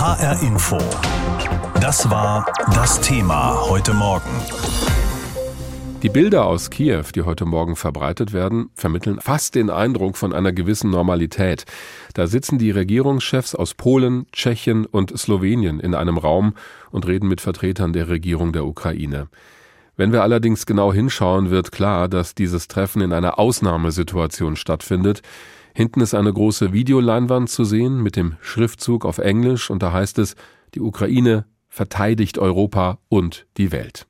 HR Info. Das war das Thema heute Morgen. Die Bilder aus Kiew, die heute Morgen verbreitet werden, vermitteln fast den Eindruck von einer gewissen Normalität. Da sitzen die Regierungschefs aus Polen, Tschechien und Slowenien in einem Raum und reden mit Vertretern der Regierung der Ukraine. Wenn wir allerdings genau hinschauen, wird klar, dass dieses Treffen in einer Ausnahmesituation stattfindet. Hinten ist eine große Videoleinwand zu sehen mit dem Schriftzug auf Englisch und da heißt es, die Ukraine verteidigt Europa und die Welt.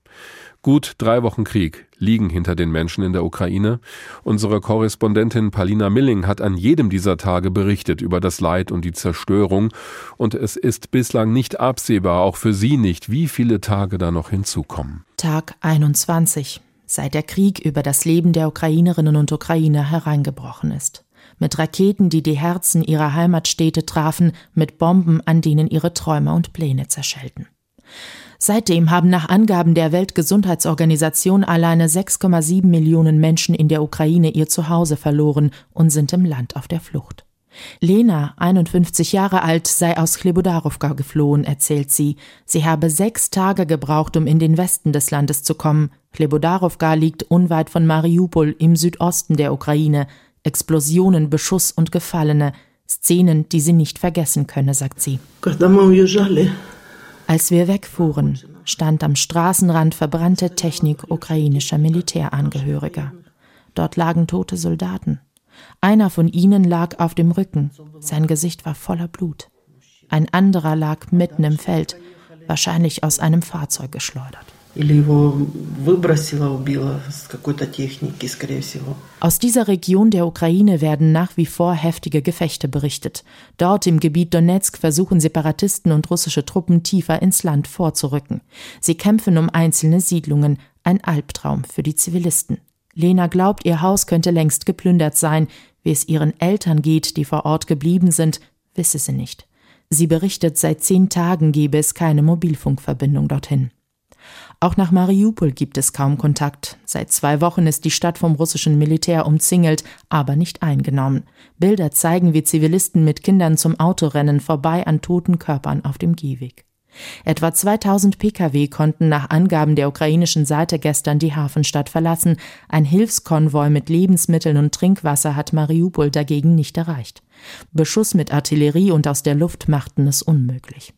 Gut drei Wochen Krieg liegen hinter den Menschen in der Ukraine. Unsere Korrespondentin Palina Milling hat an jedem dieser Tage berichtet über das Leid und die Zerstörung. Und es ist bislang nicht absehbar, auch für sie nicht, wie viele Tage da noch hinzukommen. Tag 21, seit der Krieg über das Leben der Ukrainerinnen und Ukrainer hereingebrochen ist mit Raketen, die die Herzen ihrer Heimatstädte trafen, mit Bomben, an denen ihre Träume und Pläne zerschellten. Seitdem haben nach Angaben der Weltgesundheitsorganisation alleine 6,7 Millionen Menschen in der Ukraine ihr Zuhause verloren und sind im Land auf der Flucht. Lena, 51 Jahre alt, sei aus Chlebudarovka geflohen, erzählt sie. Sie habe sechs Tage gebraucht, um in den Westen des Landes zu kommen. Chlebudarovka liegt unweit von Mariupol im Südosten der Ukraine. Explosionen, Beschuss und Gefallene, Szenen, die sie nicht vergessen könne, sagt sie. Als wir wegfuhren, stand am Straßenrand verbrannte Technik ukrainischer Militärangehöriger. Dort lagen tote Soldaten. Einer von ihnen lag auf dem Rücken, sein Gesicht war voller Blut. Ein anderer lag mitten im Feld, wahrscheinlich aus einem Fahrzeug geschleudert. Aus dieser Region der Ukraine werden nach wie vor heftige Gefechte berichtet. Dort im Gebiet Donetsk versuchen Separatisten und russische Truppen tiefer ins Land vorzurücken. Sie kämpfen um einzelne Siedlungen, ein Albtraum für die Zivilisten. Lena glaubt, ihr Haus könnte längst geplündert sein. Wie es ihren Eltern geht, die vor Ort geblieben sind, wisse sie nicht. Sie berichtet, seit zehn Tagen gebe es keine Mobilfunkverbindung dorthin. Auch nach Mariupol gibt es kaum Kontakt. Seit zwei Wochen ist die Stadt vom russischen Militär umzingelt, aber nicht eingenommen. Bilder zeigen, wie Zivilisten mit Kindern zum Auto rennen, vorbei an toten Körpern auf dem Gehweg. Etwa 2000 Pkw konnten nach Angaben der ukrainischen Seite gestern die Hafenstadt verlassen. Ein Hilfskonvoi mit Lebensmitteln und Trinkwasser hat Mariupol dagegen nicht erreicht. Beschuss mit Artillerie und aus der Luft machten es unmöglich.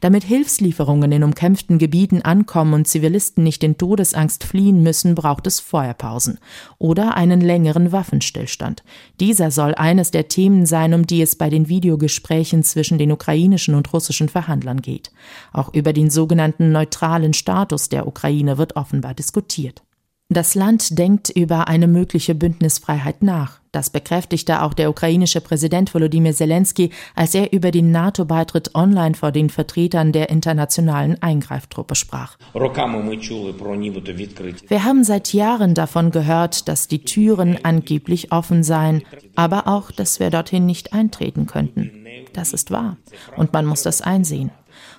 Damit Hilfslieferungen in umkämpften Gebieten ankommen und Zivilisten nicht in Todesangst fliehen müssen, braucht es Feuerpausen oder einen längeren Waffenstillstand. Dieser soll eines der Themen sein, um die es bei den Videogesprächen zwischen den ukrainischen und russischen Verhandlern geht. Auch über den sogenannten neutralen Status der Ukraine wird offenbar diskutiert. Das Land denkt über eine mögliche Bündnisfreiheit nach. Das bekräftigte auch der ukrainische Präsident Volodymyr Zelensky, als er über den NATO-Beitritt online vor den Vertretern der internationalen Eingreiftruppe sprach. Wir haben seit Jahren davon gehört, dass die Türen angeblich offen seien, aber auch, dass wir dorthin nicht eintreten könnten. Das ist wahr. Und man muss das einsehen.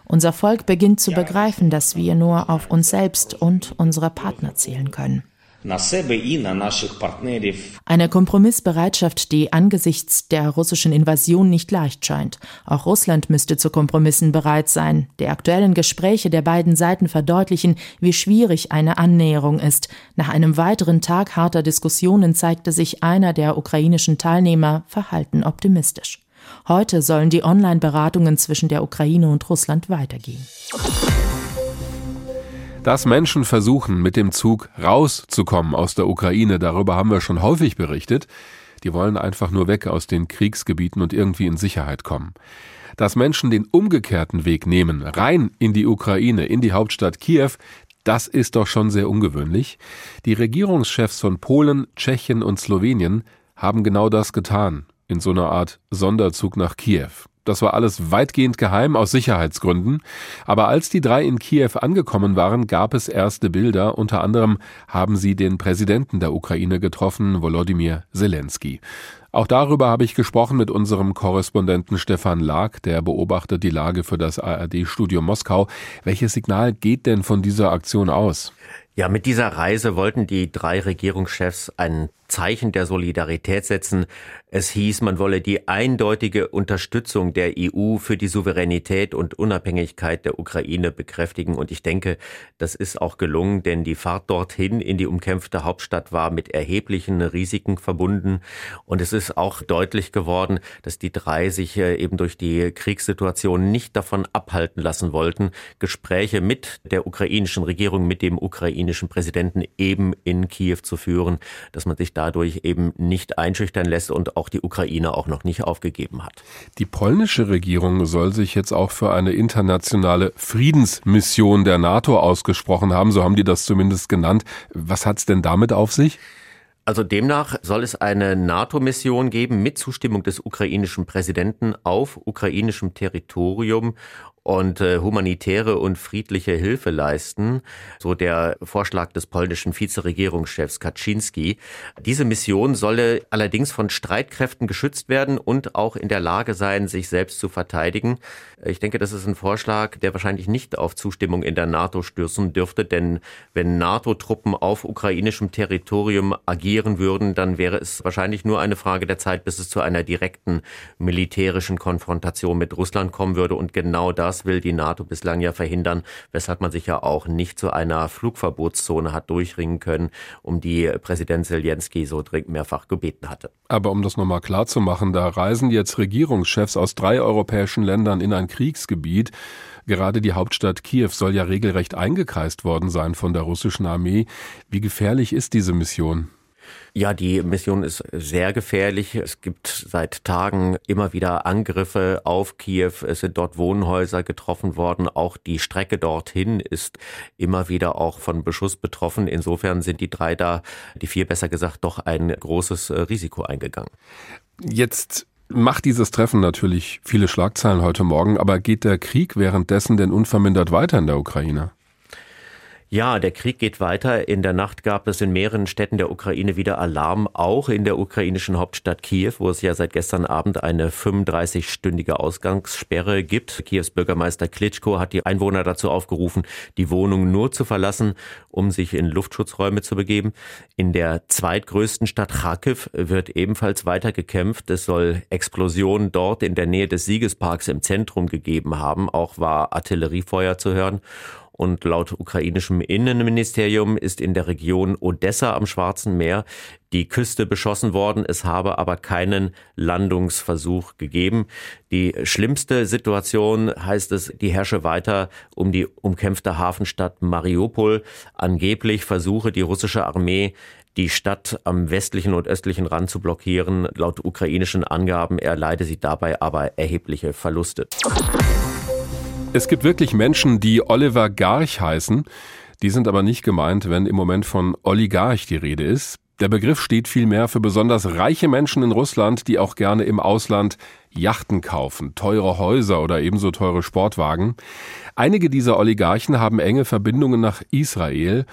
Unser Volk beginnt zu begreifen, dass wir nur auf uns selbst und unsere Partner zählen können. Eine Kompromissbereitschaft, die angesichts der russischen Invasion nicht leicht scheint. Auch Russland müsste zu Kompromissen bereit sein. Die aktuellen Gespräche der beiden Seiten verdeutlichen, wie schwierig eine Annäherung ist. Nach einem weiteren Tag harter Diskussionen zeigte sich einer der ukrainischen Teilnehmer verhalten optimistisch. Heute sollen die Online-Beratungen zwischen der Ukraine und Russland weitergehen. Dass Menschen versuchen, mit dem Zug rauszukommen aus der Ukraine, darüber haben wir schon häufig berichtet. Die wollen einfach nur weg aus den Kriegsgebieten und irgendwie in Sicherheit kommen. Dass Menschen den umgekehrten Weg nehmen, rein in die Ukraine, in die Hauptstadt Kiew, das ist doch schon sehr ungewöhnlich. Die Regierungschefs von Polen, Tschechien und Slowenien haben genau das getan in so einer Art Sonderzug nach Kiew. Das war alles weitgehend geheim aus Sicherheitsgründen. Aber als die drei in Kiew angekommen waren, gab es erste Bilder. Unter anderem haben sie den Präsidenten der Ukraine getroffen, Volodymyr Zelensky. Auch darüber habe ich gesprochen mit unserem Korrespondenten Stefan Lag, der beobachtet die Lage für das ARD-Studio Moskau. Welches Signal geht denn von dieser Aktion aus? Ja, mit dieser Reise wollten die drei Regierungschefs ein Zeichen der Solidarität setzen. Es hieß, man wolle die eindeutige Unterstützung der EU für die Souveränität und Unabhängigkeit der Ukraine bekräftigen. Und ich denke, das ist auch gelungen, denn die Fahrt dorthin in die umkämpfte Hauptstadt war mit erheblichen Risiken verbunden. Und es ist auch deutlich geworden, dass die drei sich äh, eben durch die Kriegssituation nicht davon abhalten lassen wollten, Gespräche mit der ukrainischen Regierung, mit dem ukrainischen Präsidenten eben in Kiew zu führen, dass man sich dadurch eben nicht einschüchtern lässt und auch die Ukraine auch noch nicht aufgegeben hat. Die polnische Regierung soll sich jetzt auch für eine internationale Friedensmission der NATO ausgesprochen haben, so haben die das zumindest genannt. Was hat es denn damit auf sich? Also demnach soll es eine NATO-Mission geben mit Zustimmung des ukrainischen Präsidenten auf ukrainischem Territorium und äh, humanitäre und friedliche Hilfe leisten, so der Vorschlag des polnischen Vizeregierungschefs Kaczynski. Diese Mission solle allerdings von Streitkräften geschützt werden und auch in der Lage sein, sich selbst zu verteidigen. Ich denke, das ist ein Vorschlag, der wahrscheinlich nicht auf Zustimmung in der NATO stürzen dürfte, denn wenn NATO-Truppen auf ukrainischem Territorium agieren würden, dann wäre es wahrscheinlich nur eine Frage der Zeit, bis es zu einer direkten militärischen Konfrontation mit Russland kommen würde und genau das das will die NATO bislang ja verhindern, weshalb man sich ja auch nicht zu einer Flugverbotszone hat durchringen können, um die Präsident Zelensky so dringend mehrfach gebeten hatte. Aber um das nochmal klar zu machen, da reisen jetzt Regierungschefs aus drei europäischen Ländern in ein Kriegsgebiet. Gerade die Hauptstadt Kiew soll ja regelrecht eingekreist worden sein von der russischen Armee. Wie gefährlich ist diese Mission? Ja, die Mission ist sehr gefährlich. Es gibt seit Tagen immer wieder Angriffe auf Kiew. Es sind dort Wohnhäuser getroffen worden. Auch die Strecke dorthin ist immer wieder auch von Beschuss betroffen. Insofern sind die drei da, die vier besser gesagt, doch ein großes äh, Risiko eingegangen. Jetzt macht dieses Treffen natürlich viele Schlagzeilen heute Morgen, aber geht der Krieg währenddessen denn unvermindert weiter in der Ukraine? Ja, der Krieg geht weiter. In der Nacht gab es in mehreren Städten der Ukraine wieder Alarm, auch in der ukrainischen Hauptstadt Kiew, wo es ja seit gestern Abend eine 35-stündige Ausgangssperre gibt. Kiews Bürgermeister Klitschko hat die Einwohner dazu aufgerufen, die Wohnung nur zu verlassen, um sich in Luftschutzräume zu begeben. In der zweitgrößten Stadt Kharkiv wird ebenfalls weiter gekämpft. Es soll Explosionen dort in der Nähe des Siegesparks im Zentrum gegeben haben. Auch war Artilleriefeuer zu hören. Und laut ukrainischem Innenministerium ist in der Region Odessa am Schwarzen Meer die Küste beschossen worden. Es habe aber keinen Landungsversuch gegeben. Die schlimmste Situation heißt es, die herrsche weiter um die umkämpfte Hafenstadt Mariupol. Angeblich versuche die russische Armee die Stadt am westlichen und östlichen Rand zu blockieren. Laut ukrainischen Angaben erleide sie dabei aber erhebliche Verluste. Es gibt wirklich Menschen, die Oliver Garch heißen. Die sind aber nicht gemeint, wenn im Moment von Oligarch die Rede ist. Der Begriff steht vielmehr für besonders reiche Menschen in Russland, die auch gerne im Ausland Yachten kaufen, teure Häuser oder ebenso teure Sportwagen. Einige dieser Oligarchen haben enge Verbindungen nach Israel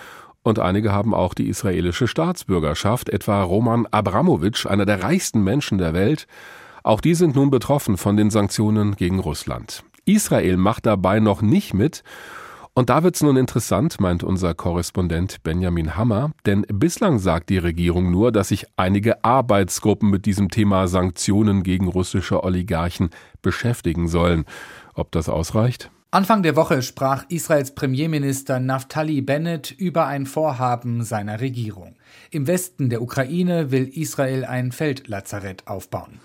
und einige haben auch die israelische Staatsbürgerschaft, etwa Roman Abramowitsch, einer der reichsten Menschen der Welt. Auch die sind nun betroffen von den Sanktionen gegen Russland. Israel macht dabei noch nicht mit. Und da wird's nun interessant, meint unser Korrespondent Benjamin Hammer, denn bislang sagt die Regierung nur, dass sich einige Arbeitsgruppen mit diesem Thema Sanktionen gegen russische Oligarchen beschäftigen sollen. Ob das ausreicht? Anfang der Woche sprach Israels Premierminister Naftali Bennett über ein Vorhaben seiner Regierung. Im Westen der Ukraine will Israel ein Feldlazarett aufbauen.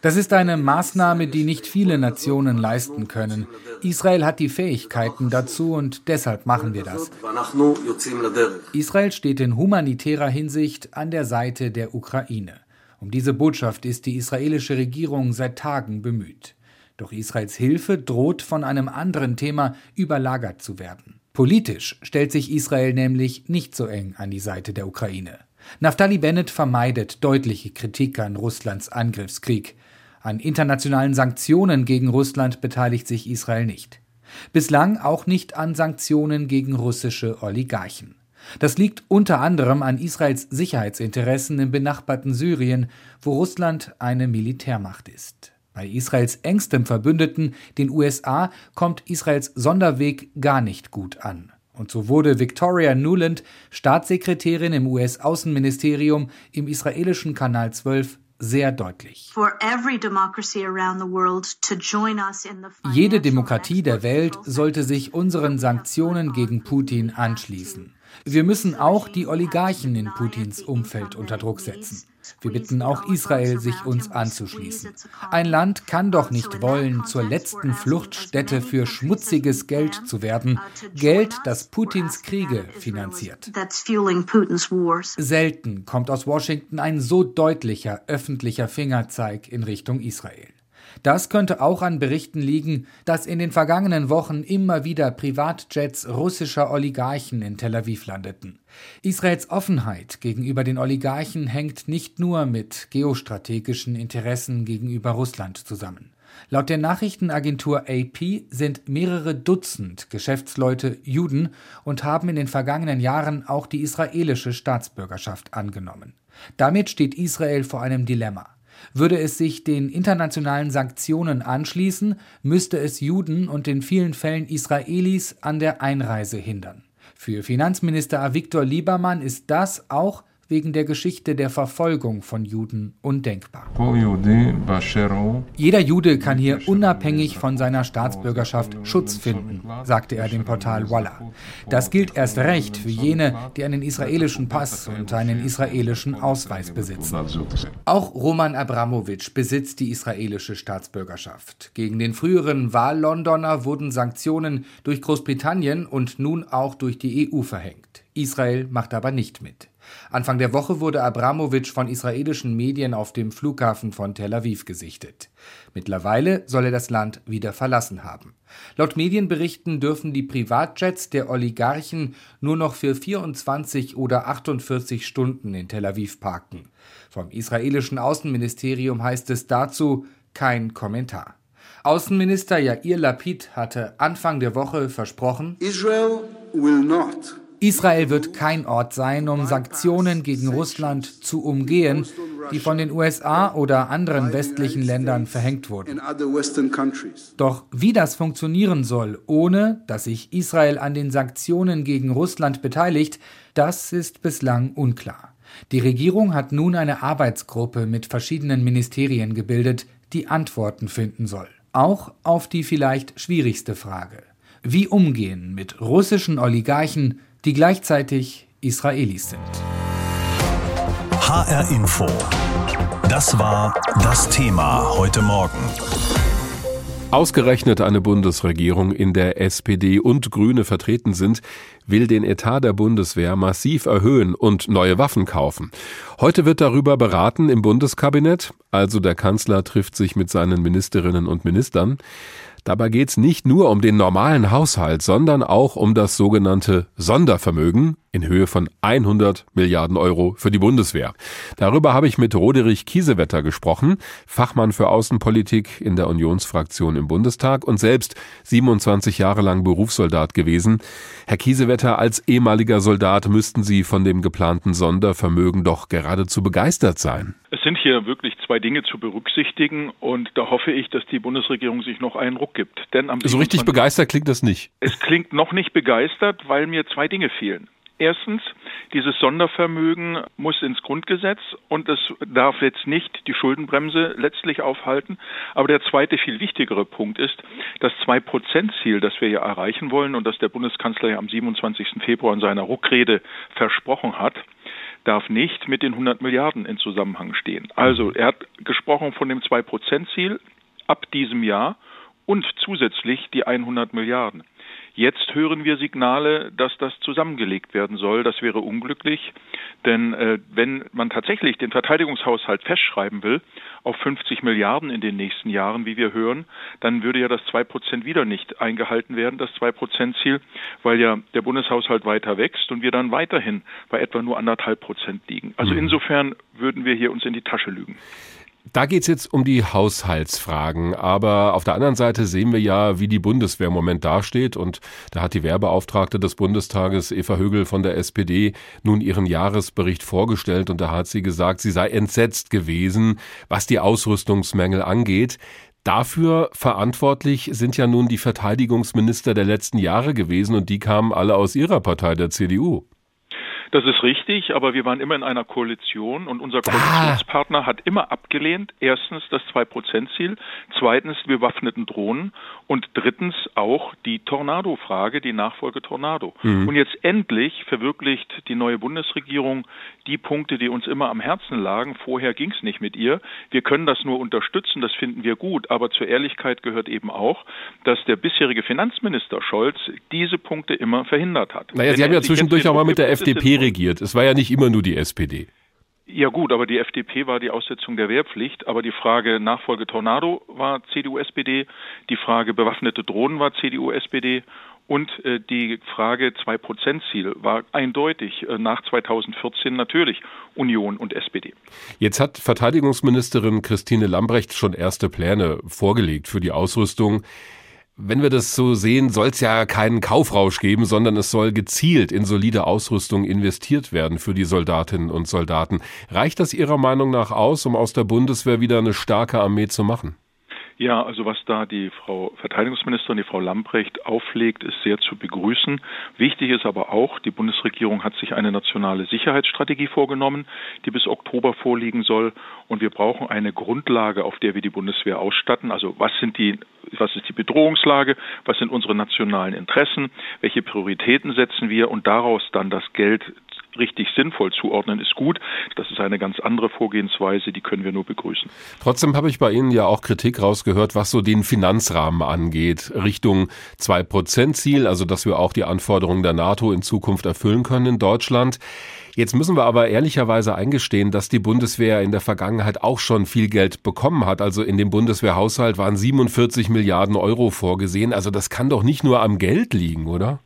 Das ist eine Maßnahme, die nicht viele Nationen leisten können. Israel hat die Fähigkeiten dazu und deshalb machen wir das. Israel steht in humanitärer Hinsicht an der Seite der Ukraine. Um diese Botschaft ist die israelische Regierung seit Tagen bemüht. Doch Israels Hilfe droht von einem anderen Thema überlagert zu werden. Politisch stellt sich Israel nämlich nicht so eng an die Seite der Ukraine. Naftali Bennett vermeidet deutliche Kritik an Russlands Angriffskrieg. An internationalen Sanktionen gegen Russland beteiligt sich Israel nicht. Bislang auch nicht an Sanktionen gegen russische Oligarchen. Das liegt unter anderem an Israels Sicherheitsinteressen im benachbarten Syrien, wo Russland eine Militärmacht ist. Bei Israels engstem Verbündeten, den USA, kommt Israels Sonderweg gar nicht gut an. Und so wurde Victoria Nuland Staatssekretärin im US-Außenministerium im israelischen Kanal 12 sehr deutlich. Jede Demokratie der Welt sollte sich unseren Sanktionen gegen Putin anschließen. Wir müssen auch die Oligarchen in Putins Umfeld unter Druck setzen. Wir bitten auch Israel, sich uns anzuschließen. Ein Land kann doch nicht wollen, zur letzten Fluchtstätte für schmutziges Geld zu werden, Geld, das Putins Kriege finanziert. Selten kommt aus Washington ein so deutlicher öffentlicher Fingerzeig in Richtung Israel. Das könnte auch an Berichten liegen, dass in den vergangenen Wochen immer wieder Privatjets russischer Oligarchen in Tel Aviv landeten. Israels Offenheit gegenüber den Oligarchen hängt nicht nur mit geostrategischen Interessen gegenüber Russland zusammen. Laut der Nachrichtenagentur AP sind mehrere Dutzend Geschäftsleute Juden und haben in den vergangenen Jahren auch die israelische Staatsbürgerschaft angenommen. Damit steht Israel vor einem Dilemma. Würde es sich den internationalen Sanktionen anschließen, müsste es Juden und in vielen Fällen Israelis an der Einreise hindern. Für Finanzminister Avigdor Liebermann ist das auch wegen der Geschichte der Verfolgung von Juden undenkbar. Jeder Jude kann hier unabhängig von seiner Staatsbürgerschaft Schutz finden, sagte er dem Portal Walla. Das gilt erst recht für jene, die einen israelischen Pass und einen israelischen Ausweis besitzen. Auch Roman Abramowitsch besitzt die israelische Staatsbürgerschaft. Gegen den früheren Wahllondoner wurden Sanktionen durch Großbritannien und nun auch durch die EU verhängt. Israel macht aber nicht mit. Anfang der Woche wurde Abramowitsch von israelischen Medien auf dem Flughafen von Tel Aviv gesichtet. Mittlerweile soll er das Land wieder verlassen haben. Laut Medienberichten dürfen die Privatjets der Oligarchen nur noch für 24 oder 48 Stunden in Tel Aviv parken. Vom israelischen Außenministerium heißt es dazu kein Kommentar. Außenminister Yair Lapid hatte Anfang der Woche versprochen, Israel will not Israel wird kein Ort sein, um Sanktionen gegen Russland zu umgehen, die von den USA oder anderen westlichen Ländern verhängt wurden. Doch wie das funktionieren soll, ohne dass sich Israel an den Sanktionen gegen Russland beteiligt, das ist bislang unklar. Die Regierung hat nun eine Arbeitsgruppe mit verschiedenen Ministerien gebildet, die Antworten finden soll. Auch auf die vielleicht schwierigste Frage. Wie umgehen mit russischen Oligarchen, die gleichzeitig Israelis sind. HR Info. Das war das Thema heute Morgen. Ausgerechnet eine Bundesregierung, in der SPD und Grüne vertreten sind, will den Etat der Bundeswehr massiv erhöhen und neue Waffen kaufen. Heute wird darüber beraten im Bundeskabinett, also der Kanzler trifft sich mit seinen Ministerinnen und Ministern. Dabei geht es nicht nur um den normalen Haushalt, sondern auch um das sogenannte Sondervermögen in Höhe von 100 Milliarden Euro für die Bundeswehr. Darüber habe ich mit Roderich Kiesewetter gesprochen, Fachmann für Außenpolitik in der Unionsfraktion im Bundestag und selbst 27 Jahre lang Berufssoldat gewesen. Herr Kiesewetter, als ehemaliger Soldat müssten Sie von dem geplanten Sondervermögen doch geradezu begeistert sein. Es sind hier wirklich zwei Dinge zu berücksichtigen und da hoffe ich, dass die Bundesregierung sich noch einen Ruck gibt. Denn am so richtig begeistert klingt das nicht. Es klingt noch nicht begeistert, weil mir zwei Dinge fehlen. Erstens, dieses Sondervermögen muss ins Grundgesetz und es darf jetzt nicht die Schuldenbremse letztlich aufhalten. Aber der zweite, viel wichtigere Punkt ist, das Zwei-Prozent-Ziel, das wir ja erreichen wollen und das der Bundeskanzler ja am 27. Februar in seiner Ruckrede versprochen hat, darf nicht mit den 100 Milliarden in Zusammenhang stehen. Also er hat gesprochen von dem 2-Prozent-Ziel ab diesem Jahr und zusätzlich die 100 Milliarden. Jetzt hören wir Signale, dass das zusammengelegt werden soll. Das wäre unglücklich, denn äh, wenn man tatsächlich den Verteidigungshaushalt festschreiben will auf 50 Milliarden in den nächsten Jahren, wie wir hören, dann würde ja das 2 Prozent wieder nicht eingehalten werden, das 2 Prozent Ziel, weil ja der Bundeshaushalt weiter wächst und wir dann weiterhin bei etwa nur anderthalb Prozent liegen. Also mhm. insofern würden wir hier uns in die Tasche lügen. Da geht es jetzt um die Haushaltsfragen. Aber auf der anderen Seite sehen wir ja, wie die Bundeswehr im Moment dasteht. Und da hat die Wehrbeauftragte des Bundestages, Eva Högel von der SPD, nun ihren Jahresbericht vorgestellt. Und da hat sie gesagt, sie sei entsetzt gewesen, was die Ausrüstungsmängel angeht. Dafür verantwortlich sind ja nun die Verteidigungsminister der letzten Jahre gewesen und die kamen alle aus ihrer Partei, der CDU. Das ist richtig, aber wir waren immer in einer Koalition und unser ah. Koalitionspartner ah. hat immer abgelehnt, erstens das Zwei-Prozent-Ziel, zweitens die bewaffneten Drohnen und drittens auch die Tornado-Frage, die Nachfolge Tornado. Mhm. Und jetzt endlich verwirklicht die neue Bundesregierung die Punkte, die uns immer am Herzen lagen. Vorher ging es nicht mit ihr. Wir können das nur unterstützen, das finden wir gut, aber zur Ehrlichkeit gehört eben auch, dass der bisherige Finanzminister Scholz diese Punkte immer verhindert hat. Naja, Sie haben ja zwischendurch auch mal mit der FDP regiert. Es war ja nicht immer nur die SPD. Ja gut, aber die FDP war die Aussetzung der Wehrpflicht, aber die Frage Nachfolge Tornado war CDU-SPD, die Frage bewaffnete Drohnen war CDU-SPD und äh, die Frage 2-Prozent-Ziel war eindeutig äh, nach 2014 natürlich Union und SPD. Jetzt hat Verteidigungsministerin Christine Lambrecht schon erste Pläne vorgelegt für die Ausrüstung. Wenn wir das so sehen, soll es ja keinen Kaufrausch geben, sondern es soll gezielt in solide Ausrüstung investiert werden für die Soldatinnen und Soldaten. Reicht das Ihrer Meinung nach aus, um aus der Bundeswehr wieder eine starke Armee zu machen? Ja, also was da die Frau Verteidigungsministerin, die Frau Lamprecht auflegt, ist sehr zu begrüßen. Wichtig ist aber auch, die Bundesregierung hat sich eine nationale Sicherheitsstrategie vorgenommen, die bis Oktober vorliegen soll. Und wir brauchen eine Grundlage, auf der wir die Bundeswehr ausstatten. Also was sind die, was ist die Bedrohungslage? Was sind unsere nationalen Interessen? Welche Prioritäten setzen wir? Und daraus dann das Geld richtig sinnvoll zuordnen, ist gut. Das ist eine ganz andere Vorgehensweise, die können wir nur begrüßen. Trotzdem habe ich bei Ihnen ja auch Kritik rausgehört, was so den Finanzrahmen angeht, Richtung 2-Prozent-Ziel, also dass wir auch die Anforderungen der NATO in Zukunft erfüllen können in Deutschland. Jetzt müssen wir aber ehrlicherweise eingestehen, dass die Bundeswehr in der Vergangenheit auch schon viel Geld bekommen hat. Also in dem Bundeswehrhaushalt waren 47 Milliarden Euro vorgesehen. Also das kann doch nicht nur am Geld liegen, oder?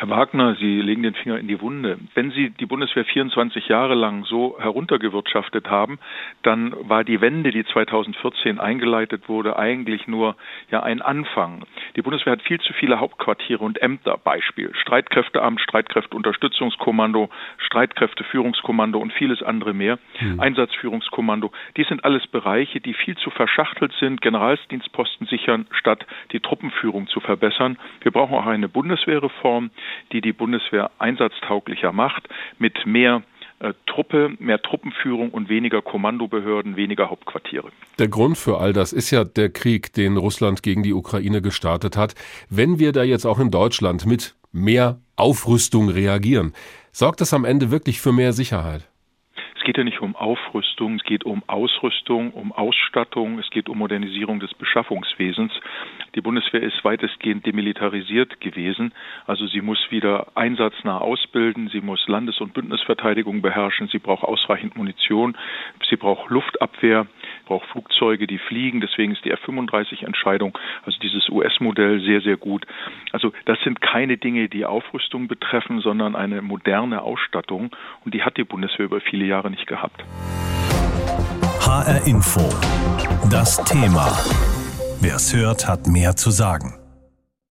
Herr Wagner, Sie legen den Finger in die Wunde. Wenn Sie die Bundeswehr 24 Jahre lang so heruntergewirtschaftet haben, dann war die Wende, die 2014 eingeleitet wurde, eigentlich nur ja ein Anfang. Die Bundeswehr hat viel zu viele Hauptquartiere und Ämter. Beispiel Streitkräfteamt, Streitkräfteunterstützungskommando, Streitkräfteführungskommando und vieles andere mehr. Mhm. Einsatzführungskommando. Dies sind alles Bereiche, die viel zu verschachtelt sind, Generalsdienstposten sichern, statt die Truppenführung zu verbessern. Wir brauchen auch eine Bundeswehrreform, die die Bundeswehr einsatztauglicher macht, mit mehr äh, Truppe, mehr Truppenführung und weniger Kommandobehörden, weniger Hauptquartiere. Der Grund für all das ist ja der Krieg, den Russland gegen die Ukraine gestartet hat. Wenn wir da jetzt auch in Deutschland mit mehr Aufrüstung reagieren, sorgt das am Ende wirklich für mehr Sicherheit? Es geht ja nicht um Aufrüstung, es geht um Ausrüstung, um Ausstattung, es geht um Modernisierung des Beschaffungswesens. Die Bundeswehr ist weitestgehend demilitarisiert gewesen. Also sie muss wieder einsatznah ausbilden, sie muss Landes- und Bündnisverteidigung beherrschen, sie braucht ausreichend Munition, sie braucht Luftabwehr, braucht Flugzeuge, die fliegen. Deswegen ist die F-35-Entscheidung, also dieses US-Modell, sehr, sehr gut. Also das sind keine Dinge, die Aufrüstung betreffen, sondern eine moderne Ausstattung. Und die hat die Bundeswehr über viele Jahre nicht gehabt. HR Info. Das Thema. Wer es hört, hat mehr zu sagen.